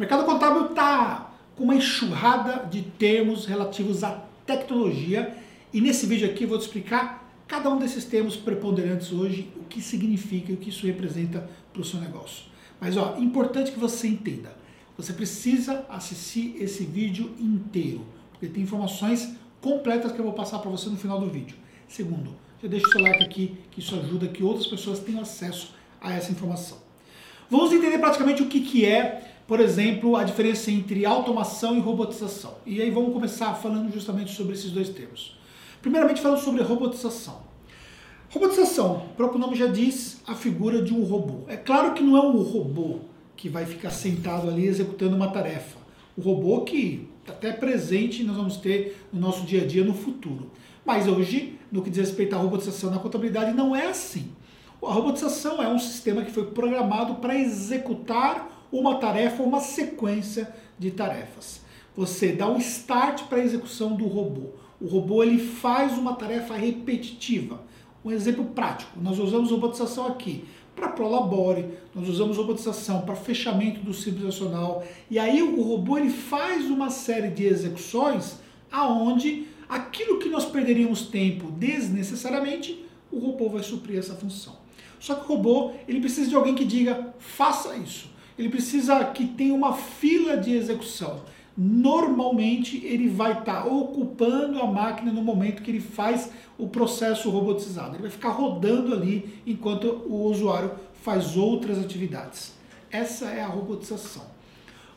Mercado contábil está com uma enxurrada de termos relativos à tecnologia e nesse vídeo aqui eu vou te explicar cada um desses termos preponderantes hoje, o que significa e o que isso representa para o seu negócio. Mas ó, importante que você entenda, você precisa assistir esse vídeo inteiro, porque tem informações completas que eu vou passar para você no final do vídeo. Segundo, já deixa o seu like aqui, que isso ajuda que outras pessoas tenham acesso a essa informação. Vamos entender praticamente o que, que é por exemplo, a diferença entre automação e robotização. E aí vamos começar falando justamente sobre esses dois termos. Primeiramente, falando sobre robotização. Robotização, o próprio nome já diz, a figura de um robô. É claro que não é um robô que vai ficar sentado ali executando uma tarefa. O robô que está até presente nós vamos ter no nosso dia a dia no futuro. Mas hoje, no que diz respeito à robotização na contabilidade, não é assim. A robotização é um sistema que foi programado para executar uma tarefa uma sequência de tarefas. Você dá um start para a execução do robô. O robô ele faz uma tarefa repetitiva. Um exemplo prático, nós usamos robotização aqui para Prolabore, nós usamos robotização para fechamento do simples nacional. E aí o robô ele faz uma série de execuções aonde aquilo que nós perderíamos tempo desnecessariamente, o robô vai suprir essa função. Só que o robô ele precisa de alguém que diga faça isso ele precisa que tenha uma fila de execução. Normalmente ele vai estar tá ocupando a máquina no momento que ele faz o processo robotizado. Ele vai ficar rodando ali enquanto o usuário faz outras atividades. Essa é a robotização.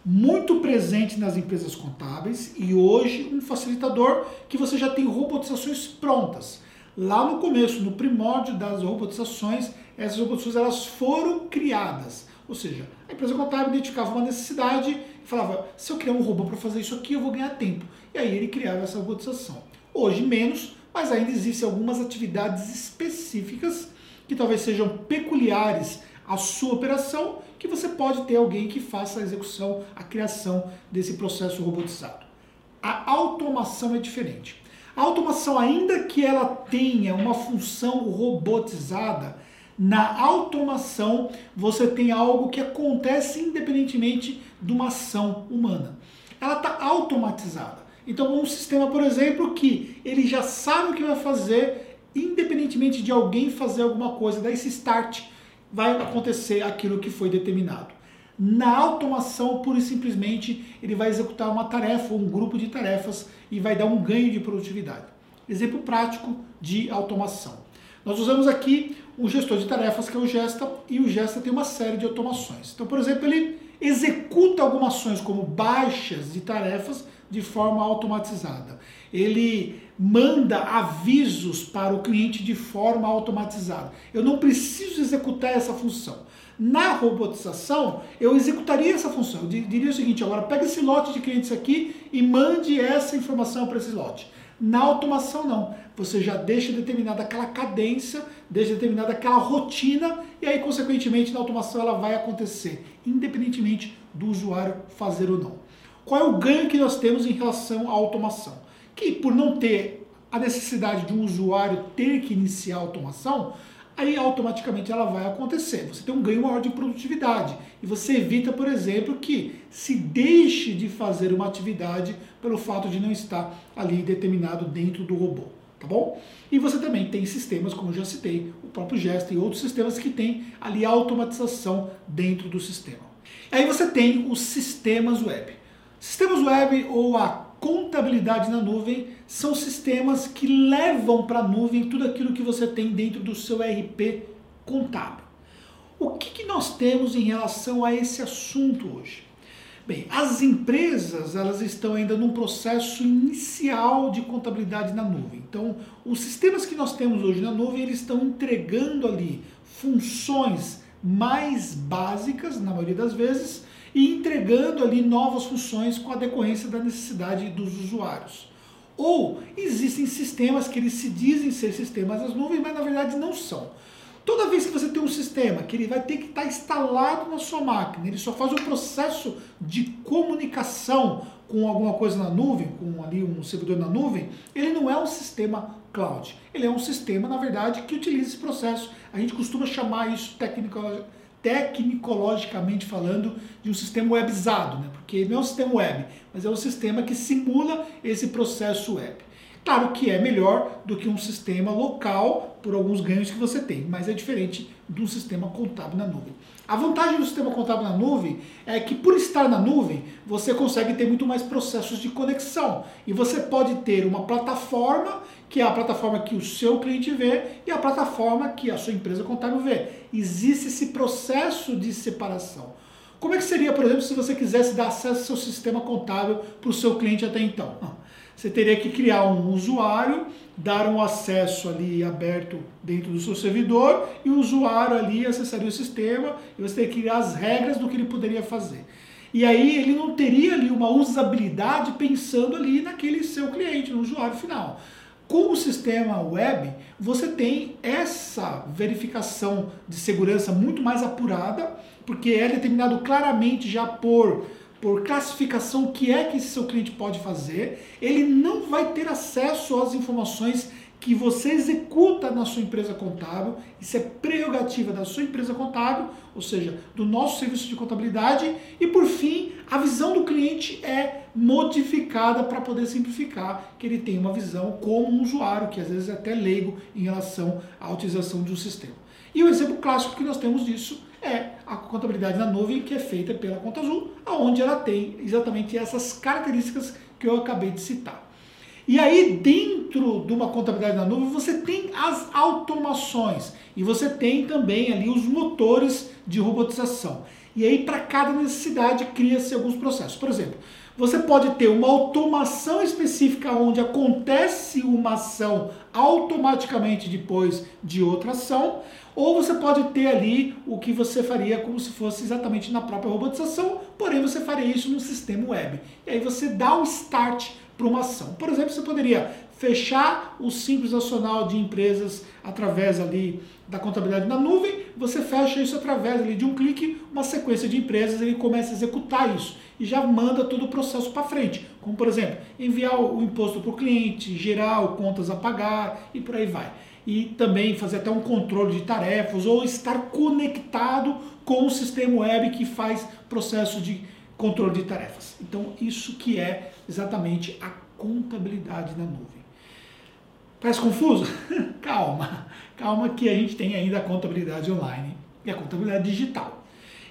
Muito presente nas empresas contábeis e hoje um facilitador que você já tem robotizações prontas. Lá no começo, no primórdio das robotizações, essas robotizações elas foram criadas ou seja, a empresa contábil identificava uma necessidade e falava: se eu criar um robô para fazer isso aqui, eu vou ganhar tempo. E aí ele criava essa robotização. Hoje menos, mas ainda existem algumas atividades específicas que talvez sejam peculiares à sua operação, que você pode ter alguém que faça a execução, a criação desse processo robotizado. A automação é diferente. A automação, ainda que ela tenha uma função robotizada, na automação, você tem algo que acontece independentemente de uma ação humana. Ela está automatizada. Então, um sistema, por exemplo, que ele já sabe o que vai fazer, independentemente de alguém fazer alguma coisa, daí esse start vai acontecer aquilo que foi determinado. Na automação, pura e simplesmente, ele vai executar uma tarefa, um grupo de tarefas e vai dar um ganho de produtividade. Exemplo prático de automação. Nós usamos aqui um gestor de tarefas que é o Gesta e o Gesta tem uma série de automações. Então, por exemplo, ele executa algumas ações como baixas de tarefas de forma automatizada. Ele manda avisos para o cliente de forma automatizada. Eu não preciso executar essa função. Na robotização, eu executaria essa função. Eu diria o seguinte: agora pega esse lote de clientes aqui e mande essa informação para esse lote. Na automação, não. Você já deixa determinada aquela cadência, deixa determinada aquela rotina, e aí, consequentemente, na automação ela vai acontecer, independentemente do usuário fazer ou não. Qual é o ganho que nós temos em relação à automação? Que por não ter a necessidade de um usuário ter que iniciar a automação, aí automaticamente ela vai acontecer. Você tem um ganho maior de produtividade e você evita, por exemplo, que se deixe de fazer uma atividade pelo fato de não estar ali determinado dentro do robô, tá bom? E você também tem sistemas, como eu já citei, o próprio Gesto e outros sistemas que tem ali automatização dentro do sistema. Aí você tem os sistemas web. Sistemas web ou a contabilidade na nuvem são sistemas que levam para a nuvem tudo aquilo que você tem dentro do seu RP contábil. O que, que nós temos em relação a esse assunto hoje? Bem, as empresas elas estão ainda num processo inicial de contabilidade na nuvem. Então, os sistemas que nós temos hoje na nuvem eles estão entregando ali funções mais básicas, na maioria das vezes, e entregando ali novas funções com a decorrência da necessidade dos usuários. Ou existem sistemas que eles se dizem ser sistemas das nuvens, mas na verdade não são. Toda vez que você tem um sistema que ele vai ter que estar instalado na sua máquina, ele só faz um processo de comunicação com alguma coisa na nuvem, com ali um servidor na nuvem, ele não é um sistema cloud. Ele é um sistema, na verdade, que utiliza esse processo. A gente costuma chamar isso tecnicologicamente falando, de um sistema webizado, né? porque não é um sistema web, mas é um sistema que simula esse processo web. Claro que é melhor do que um sistema local por alguns ganhos que você tem, mas é diferente um sistema contábil na nuvem. A vantagem do sistema contábil na nuvem é que, por estar na nuvem, você consegue ter muito mais processos de conexão. E você pode ter uma plataforma, que é a plataforma que o seu cliente vê, e a plataforma que a sua empresa contábil vê. Existe esse processo de separação. Como é que seria, por exemplo, se você quisesse dar acesso ao seu sistema contábil para o seu cliente até então? Você teria que criar um usuário, dar um acesso ali aberto dentro do seu servidor e o usuário ali acessaria o sistema e você teria que criar as regras do que ele poderia fazer. E aí ele não teria ali uma usabilidade pensando ali naquele seu cliente, no usuário final. Com o sistema web, você tem essa verificação de segurança muito mais apurada, porque é determinado claramente já por por classificação o que é que seu cliente pode fazer, ele não vai ter acesso às informações que você executa na sua empresa contábil, isso é prerrogativa da sua empresa contábil, ou seja, do nosso serviço de contabilidade, e por fim, a visão do cliente é modificada para poder simplificar, que ele tem uma visão como um usuário, que às vezes é até leigo em relação à utilização de um sistema. E o exemplo clássico que nós temos disso é a contabilidade na nuvem que é feita pela Conta Azul, aonde ela tem exatamente essas características que eu acabei de citar. E aí, dentro de uma contabilidade na nuvem, você tem as automações e você tem também ali os motores de robotização. E aí, para cada necessidade, cria-se alguns processos. Por exemplo, você pode ter uma automação específica onde acontece uma ação automaticamente depois de outra ação, ou você pode ter ali o que você faria como se fosse exatamente na própria robotização, porém você faria isso no sistema web. E aí você dá o start para uma ação. Por exemplo, você poderia fechar o simples nacional de empresas através ali da contabilidade na nuvem, você fecha isso através ali de um clique, uma sequência de empresas, ele começa a executar isso e já manda todo o processo para frente. Como, por exemplo, enviar o imposto para o cliente, gerar contas a pagar e por aí vai e também fazer até um controle de tarefas ou estar conectado com o sistema web que faz processo de controle de tarefas. Então, isso que é exatamente a contabilidade na nuvem. Parece confuso? calma, calma que a gente tem ainda a contabilidade online e a contabilidade digital.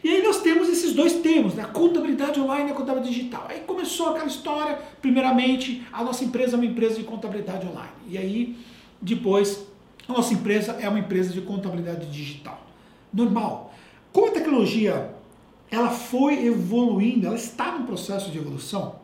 E aí nós temos esses dois termos, né? a contabilidade online e a contabilidade digital. Aí começou aquela história, primeiramente, a nossa empresa é uma empresa de contabilidade online. E aí, depois, a nossa empresa é uma empresa de contabilidade digital. Normal. Como a tecnologia ela foi evoluindo, ela está no processo de evolução,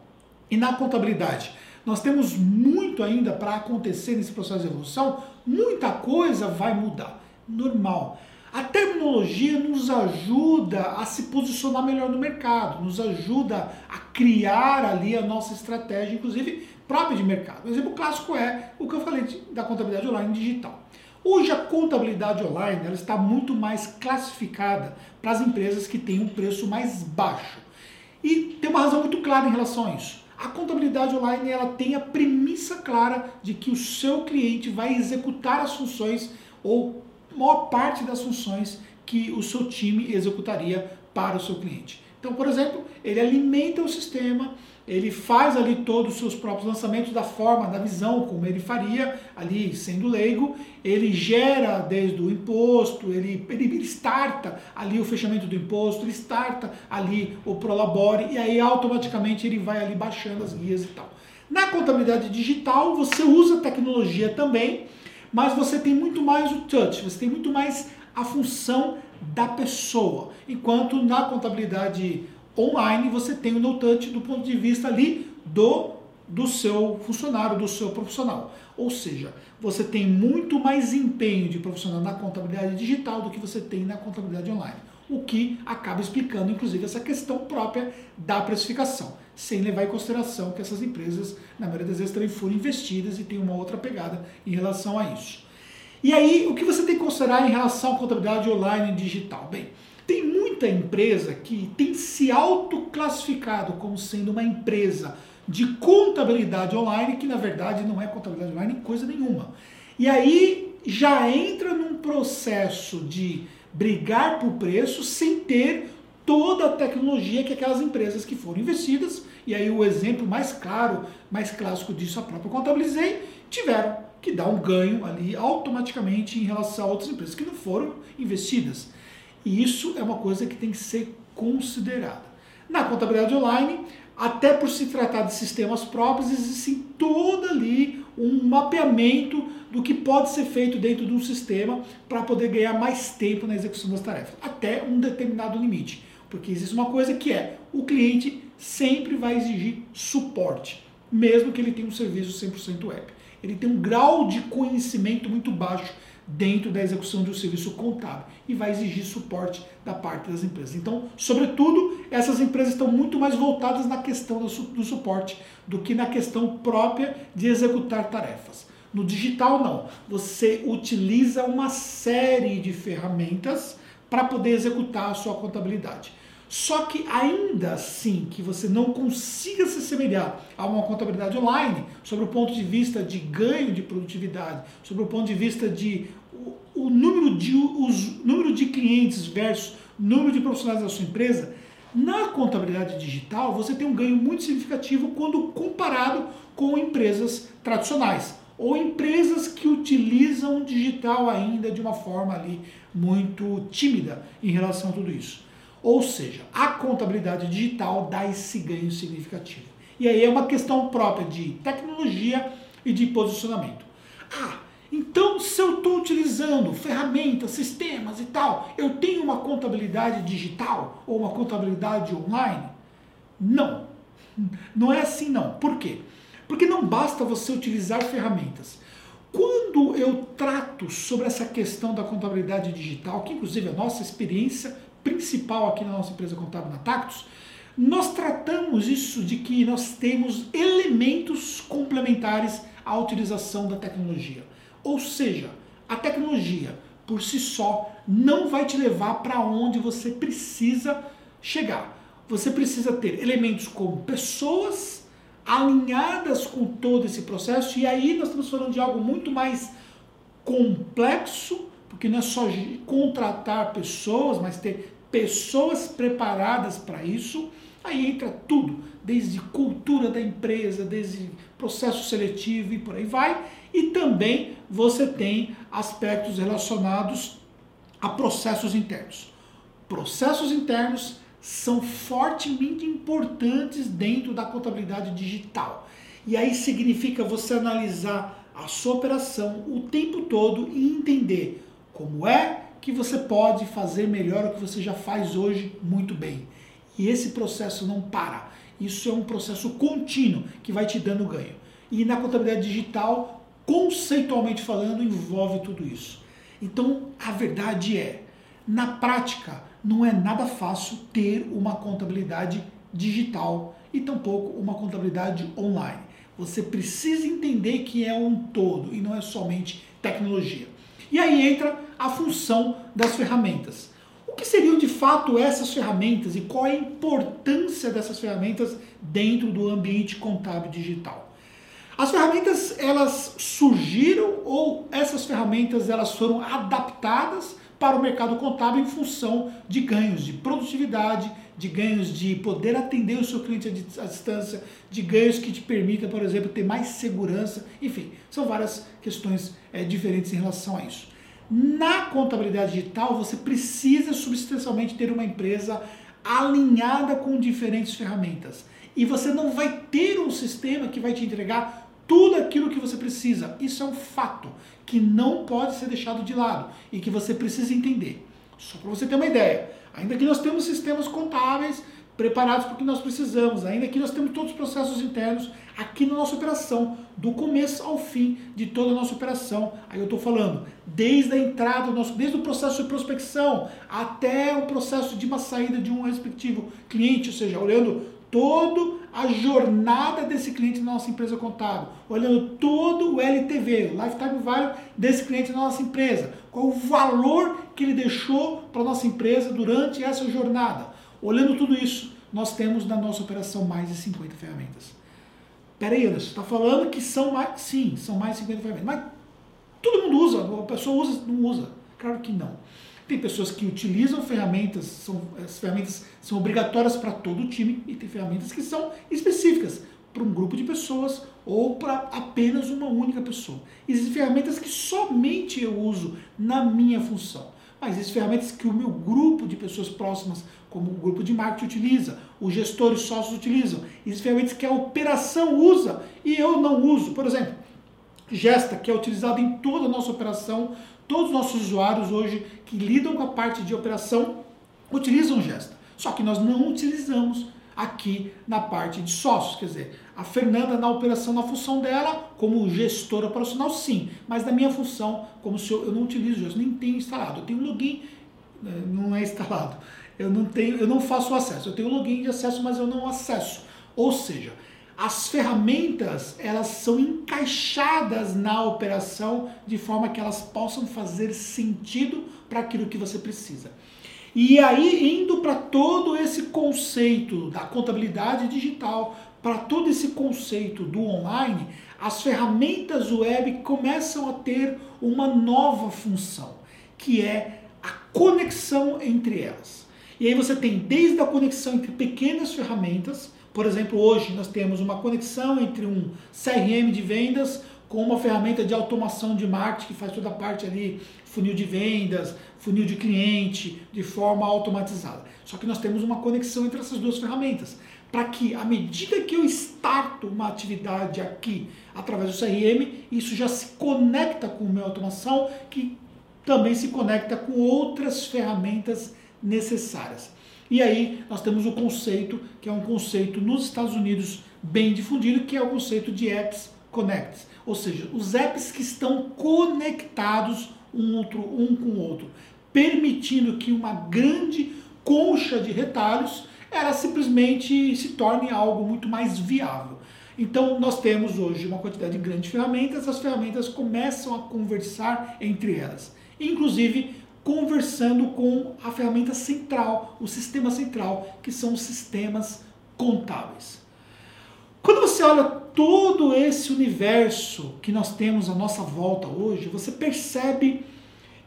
e na contabilidade nós temos muito ainda para acontecer nesse processo de evolução, muita coisa vai mudar. Normal. A terminologia nos ajuda a se posicionar melhor no mercado, nos ajuda a criar ali a nossa estratégia, inclusive própria de mercado. O exemplo clássico é o que eu falei da contabilidade online digital. Hoje a contabilidade online ela está muito mais classificada para as empresas que têm um preço mais baixo. E tem uma razão muito clara em relação a isso. A contabilidade online ela tem a premissa clara de que o seu cliente vai executar as funções ou maior parte das funções que o seu time executaria para o seu cliente. Então, por exemplo, ele alimenta o sistema, ele faz ali todos os seus próprios lançamentos da forma, da visão, como ele faria ali sendo leigo, ele gera desde o imposto, ele, ele starta ali o fechamento do imposto, ele starta ali o Prolabore e aí automaticamente ele vai ali baixando as guias e tal. Na contabilidade digital você usa tecnologia também, mas você tem muito mais o touch, você tem muito mais a função da pessoa. Enquanto na contabilidade online você tem o no-touch do ponto de vista ali do, do seu funcionário, do seu profissional. Ou seja, você tem muito mais empenho de profissional na contabilidade digital do que você tem na contabilidade online. O que acaba explicando, inclusive, essa questão própria da precificação, sem levar em consideração que essas empresas, na maioria das vezes, também foram investidas e tem uma outra pegada em relação a isso. E aí, o que você tem que considerar em relação à contabilidade online e digital? Bem, muita empresa que tem se autoclassificado como sendo uma empresa de contabilidade online, que na verdade não é contabilidade online coisa nenhuma. E aí já entra num processo de brigar por preço sem ter toda a tecnologia que aquelas empresas que foram investidas, e aí o exemplo mais claro, mais clássico disso, a própria Contabilizei, tiveram que dar um ganho ali automaticamente em relação a outras empresas que não foram investidas. E isso é uma coisa que tem que ser considerada. Na contabilidade online, até por se tratar de sistemas próprios, existe todo ali um mapeamento do que pode ser feito dentro de um sistema para poder ganhar mais tempo na execução das tarefas, até um determinado limite. Porque existe uma coisa que é, o cliente sempre vai exigir suporte, mesmo que ele tenha um serviço 100% web. Ele tem um grau de conhecimento muito baixo dentro da execução de um serviço contábil e vai exigir suporte da parte das empresas. Então, sobretudo, essas empresas estão muito mais voltadas na questão do, suporte do que na questão própria de executar tarefas. No digital, não. Você utiliza uma série de ferramentas para poder executar a sua contabilidade. Só que ainda assim que você não consiga se assemelhar a uma contabilidade online, sobre o ponto de vista de ganho de produtividade, sobre o ponto de vista de o, o número, de, os, número de clientes versus número de profissionais da sua empresa, na contabilidade digital você tem um ganho muito significativo quando comparado com empresas tradicionais ou empresas que utilizam o digital ainda de uma forma ali muito tímida em relação a tudo isso. Ou seja, a contabilidade digital dá esse ganho significativo. E aí é uma questão própria de tecnologia e de posicionamento. Ah, então se eu estou utilizando ferramentas, sistemas e tal, eu tenho uma contabilidade digital ou uma contabilidade online? Não. Não é assim não. Por quê? Porque não basta você utilizar ferramentas. Quando eu trato sobre essa questão da contabilidade digital, que inclusive é a nossa experiência principal aqui na nossa empresa contábil na Tactus, nós tratamos isso de que nós temos elementos complementares à utilização da tecnologia. Ou seja, a tecnologia por si só não vai te levar para onde você precisa chegar. Você precisa ter elementos como pessoas alinhadas com todo esse processo, e aí nós estamos falando de algo muito mais complexo, porque não é só contratar pessoas, mas ter pessoas preparadas para isso. Aí entra tudo, desde cultura da empresa, desde processo seletivo e por aí vai. E também você tem aspectos relacionados a processos internos. Processos internos são fortemente importantes dentro da contabilidade digital. E aí significa você analisar a sua operação o tempo todo e entender como é que você pode fazer melhor o que você já faz hoje muito bem. E esse processo não para. Isso é um processo contínuo que vai te dando ganho. E na contabilidade digital, conceitualmente falando, envolve tudo isso. Então, a verdade é, na prática, não é nada fácil ter uma contabilidade digital e tampouco uma contabilidade online. Você precisa entender que é um todo e não é somente tecnologia. E aí entra a função das ferramentas. O que seriam de fato essas ferramentas e qual a importância dessas ferramentas dentro do ambiente contábil digital? As ferramentas elas surgiram ou essas ferramentas elas foram adaptadas para o mercado contábil em função de ganhos de produtividade, de ganhos de poder atender o seu cliente à distância, de ganhos que te permitam, por exemplo, ter mais segurança, enfim, são várias questões é, diferentes em relação a isso. Na contabilidade digital, você precisa substancialmente ter uma empresa alinhada com diferentes ferramentas. E você não vai ter um sistema que vai te entregar tudo aquilo que você precisa. Isso é um fato que não pode ser deixado de lado e que você precisa entender. Só para você ter uma ideia, ainda que nós temos sistemas contábeis preparados para o que nós precisamos, ainda que nós temos todos os processos internos aqui na nossa operação, do começo ao fim de toda a nossa operação. Aí eu estou falando, desde a entrada, do nosso, desde o processo de prospecção até o processo de uma saída de um respectivo cliente, ou seja, olhando todo a jornada desse cliente na nossa empresa contábil, olhando todo o LTV, Lifetime Value desse cliente na nossa empresa, qual o valor que ele deixou para a nossa empresa durante essa jornada. Olhando tudo isso, nós temos na nossa operação mais de 50 ferramentas. Peraí, Anderson, você está falando que são mais. Sim, são mais de 50 ferramentas. Mas todo mundo usa, a pessoa usa, não usa. Claro que não. Tem pessoas que utilizam ferramentas, são, as ferramentas são obrigatórias para todo o time e tem ferramentas que são específicas para um grupo de pessoas ou para apenas uma única pessoa. Existem ferramentas que somente eu uso na minha função. Mas existem ferramentas que o meu grupo de pessoas próximas, como o grupo de marketing utiliza, os gestores sócios utilizam, existem ferramentas que a operação usa e eu não uso. Por exemplo, Gesta, que é utilizado em toda a nossa operação, todos os nossos usuários hoje que lidam com a parte de operação utilizam Gesta. Só que nós não utilizamos aqui na parte de sócios. Quer dizer, a Fernanda na operação, na função dela, como gestora operacional, sim. Mas na minha função, como se eu, eu não utilizo Gesta, nem tenho instalado. Eu tenho um login, né, não é instalado. Eu não tenho, eu não faço acesso. Eu tenho login de acesso, mas eu não acesso. Ou seja, as ferramentas elas são encaixadas na operação de forma que elas possam fazer sentido para aquilo que você precisa. E aí, indo para todo esse conceito da contabilidade digital, para todo esse conceito do online, as ferramentas web começam a ter uma nova função, que é a conexão entre elas. E aí você tem desde a conexão entre pequenas ferramentas, por exemplo, hoje nós temos uma conexão entre um CRM de vendas com uma ferramenta de automação de marketing que faz toda a parte ali, funil de vendas, funil de cliente, de forma automatizada. Só que nós temos uma conexão entre essas duas ferramentas, para que à medida que eu starto uma atividade aqui através do CRM, isso já se conecta com o meu automação, que também se conecta com outras ferramentas necessárias. E aí nós temos o conceito, que é um conceito nos Estados Unidos bem difundido, que é o conceito de apps connects, ou seja, os apps que estão conectados um, outro, um com o outro, permitindo que uma grande concha de retalhos ela simplesmente se torne algo muito mais viável. Então nós temos hoje uma quantidade grande de ferramentas, as ferramentas começam a conversar entre elas. Inclusive conversando com a ferramenta central, o sistema central, que são os sistemas contábeis. Quando você olha todo esse universo que nós temos à nossa volta hoje, você percebe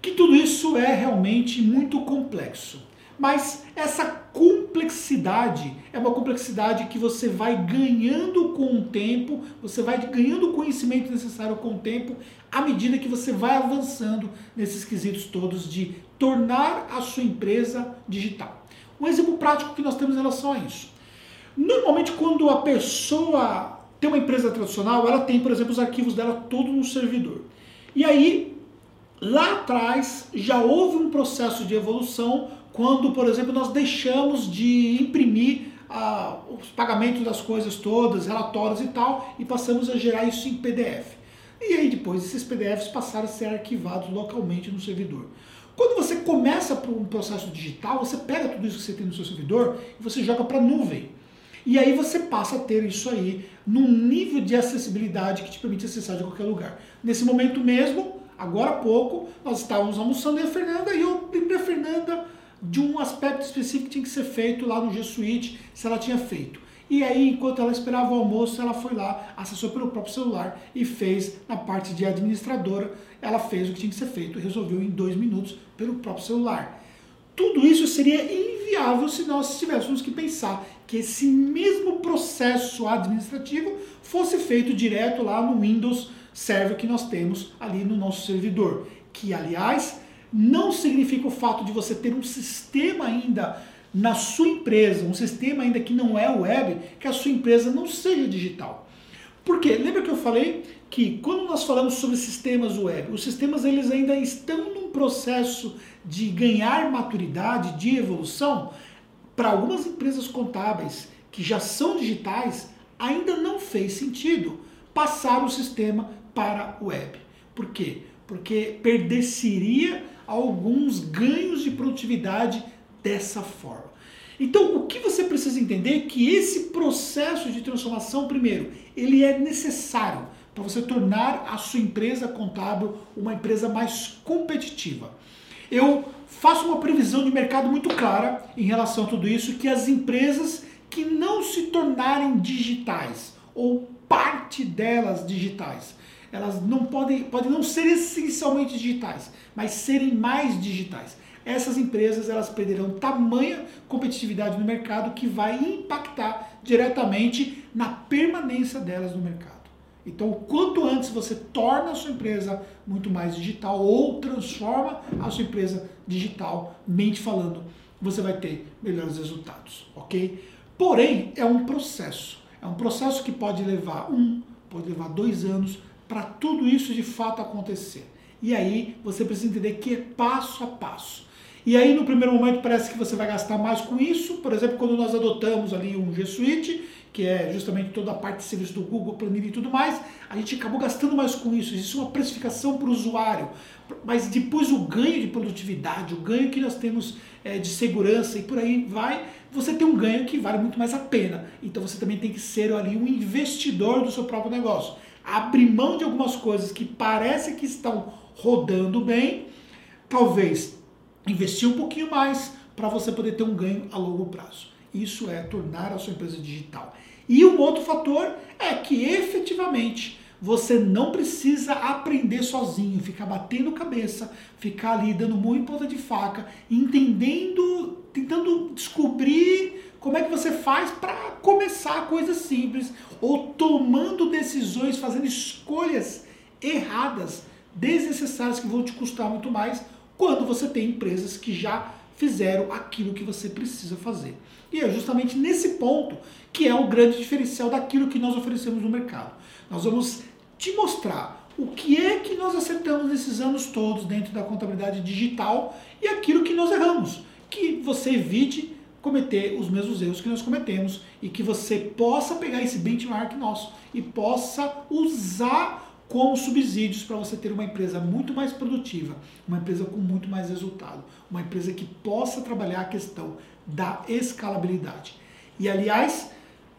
que tudo isso é realmente muito complexo. Mas essa complexidade é uma complexidade que você vai ganhando com o tempo, você vai ganhando o conhecimento necessário com o tempo, à medida que você vai avançando nesses quesitos todos de tornar a sua empresa digital. Um exemplo prático que nós temos em relação a isso. Normalmente, quando a pessoa tem uma empresa tradicional, ela tem, por exemplo, os arquivos dela todo no servidor. E aí, lá atrás, já houve um processo de evolução quando, por exemplo, nós deixamos de imprimir ah, os pagamentos das coisas todas, relatórios e tal, e passamos a gerar isso em PDF. E aí depois esses PDFs passaram a ser arquivados localmente no servidor. Quando você começa por um processo digital, você pega tudo isso que você tem no seu servidor e você joga para a nuvem. E aí você passa a ter isso aí num nível de acessibilidade que te permite acessar de qualquer lugar. Nesse momento mesmo, agora há pouco, nós estávamos almoçando e a Fernanda, e eu lembrei a Fernanda de um aspecto específico que tinha que ser feito lá no G Suite, se ela tinha feito. E aí, enquanto ela esperava o almoço, ela foi lá, acessou pelo próprio celular e fez na parte de administradora. Ela fez o que tinha que ser feito, resolveu em dois minutos pelo próprio celular. Tudo isso seria inviável se nós tivéssemos que pensar que esse mesmo processo administrativo fosse feito direto lá no Windows Server que nós temos ali no nosso servidor. Que, aliás, não significa o fato de você ter um sistema ainda na sua empresa, um sistema ainda que não é web, que a sua empresa não seja digital. Por quê? Lembra que eu falei que quando nós falamos sobre sistemas web, os sistemas eles ainda estão num processo de ganhar maturidade, de evolução. Para algumas empresas contábeis que já são digitais, ainda não fez sentido passar o sistema para web. Por quê? Porque perder-se-iria alguns ganhos de produtividade dessa forma. Então, o que você precisa entender é que esse processo de transformação, primeiro, ele é necessário para você tornar a sua empresa contábil uma empresa mais competitiva. Eu faço uma previsão de mercado muito clara em relação a tudo isso, que as empresas que não se tornarem digitais ou parte delas digitais, elas não podem, podem não ser essencialmente digitais, mas serem mais digitais. essas empresas elas perderão tamanha competitividade no mercado que vai impactar diretamente na permanência delas no mercado. Então, quanto antes você torna a sua empresa muito mais digital ou transforma a sua empresa digital, mente falando, você vai ter melhores resultados, ok? Porém, é um processo. É um processo que pode levar um, pode levar dois anos para tudo isso de fato acontecer. E aí você precisa entender que é passo a passo. E aí no primeiro momento parece que você vai gastar mais com isso. Por exemplo, quando nós adotamos ali um G Suite, que é justamente toda a parte de serviço do Google, planilha e tudo mais, a gente acabou gastando mais com isso. Existe uma precificação para o usuário, mas depois o ganho de produtividade, o ganho que nós temos é, de segurança e por aí vai, você tem um ganho que vale muito mais a pena. Então você também tem que ser ali um investidor do seu próprio negócio. Abrir mão de algumas coisas que parece que estão rodando bem, talvez investir um pouquinho mais para você poder ter um ganho a longo prazo. Isso é tornar a sua empresa digital. E um outro fator é que efetivamente você não precisa aprender sozinho, ficar batendo cabeça, ficar ali dando muito ponta de faca, entendendo, tentando descobrir como é que você faz para começar coisas simples ou tomando decisões, fazendo escolhas erradas, desnecessárias que vão te custar muito mais quando você tem empresas que já fizeram aquilo que você precisa fazer. E é justamente nesse ponto que é o grande diferencial daquilo que nós oferecemos no mercado. Nós vamos te mostrar o que é que nós acertamos nesses anos todos dentro da contabilidade digital e aquilo que nós erramos, que você evite cometer os mesmos erros que nós cometemos e que você possa pegar esse benchmark nosso e possa usar como subsídios para você ter uma empresa muito mais produtiva, uma empresa com muito mais resultado, uma empresa que possa trabalhar a questão da escalabilidade. E aliás,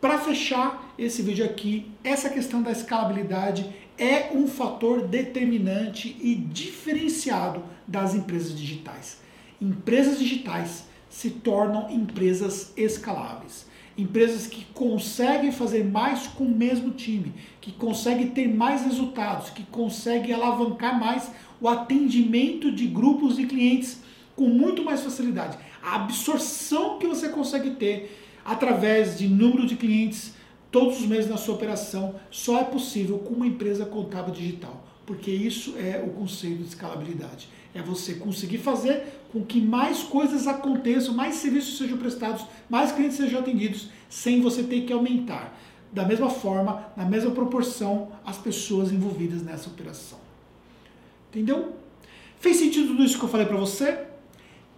para fechar esse vídeo aqui, essa questão da escalabilidade é um fator determinante e diferenciado das empresas digitais. Empresas digitais se tornam empresas escaláveis empresas que conseguem fazer mais com o mesmo time, que conseguem ter mais resultados, que conseguem alavancar mais o atendimento de grupos de clientes com muito mais facilidade. A absorção que você consegue ter através de número de clientes todos os meses na sua operação só é possível com uma empresa contábil digital, porque isso é o conceito de escalabilidade. É você conseguir fazer com que mais coisas aconteçam, mais serviços sejam prestados, mais clientes sejam atendidos, sem você ter que aumentar. Da mesma forma, na mesma proporção, as pessoas envolvidas nessa operação. Entendeu? Fez sentido tudo isso que eu falei para você?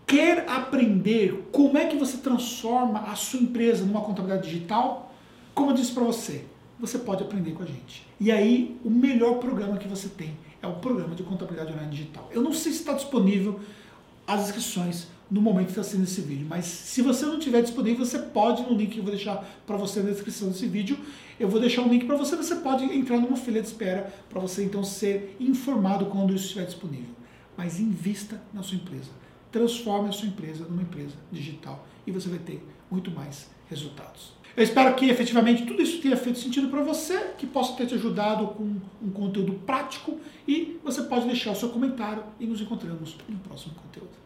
Quer aprender como é que você transforma a sua empresa numa contabilidade digital? Como eu disse para você, você pode aprender com a gente. E aí, o melhor programa que você tem é o programa de contabilidade online digital. Eu não sei se está disponível as inscrições no momento que está sendo esse vídeo, mas se você não tiver disponível, você pode no link que eu vou deixar para você na descrição desse vídeo, eu vou deixar um link para você, você pode entrar numa fila de espera para você então ser informado quando isso estiver disponível. Mas invista na sua empresa. Transforme a sua empresa numa empresa digital e você vai ter muito mais resultados. Eu espero que efetivamente tudo isso tenha feito sentido para você, que possa ter te ajudado com um conteúdo prático e você pode deixar o seu comentário e nos encontramos no próximo conteúdo.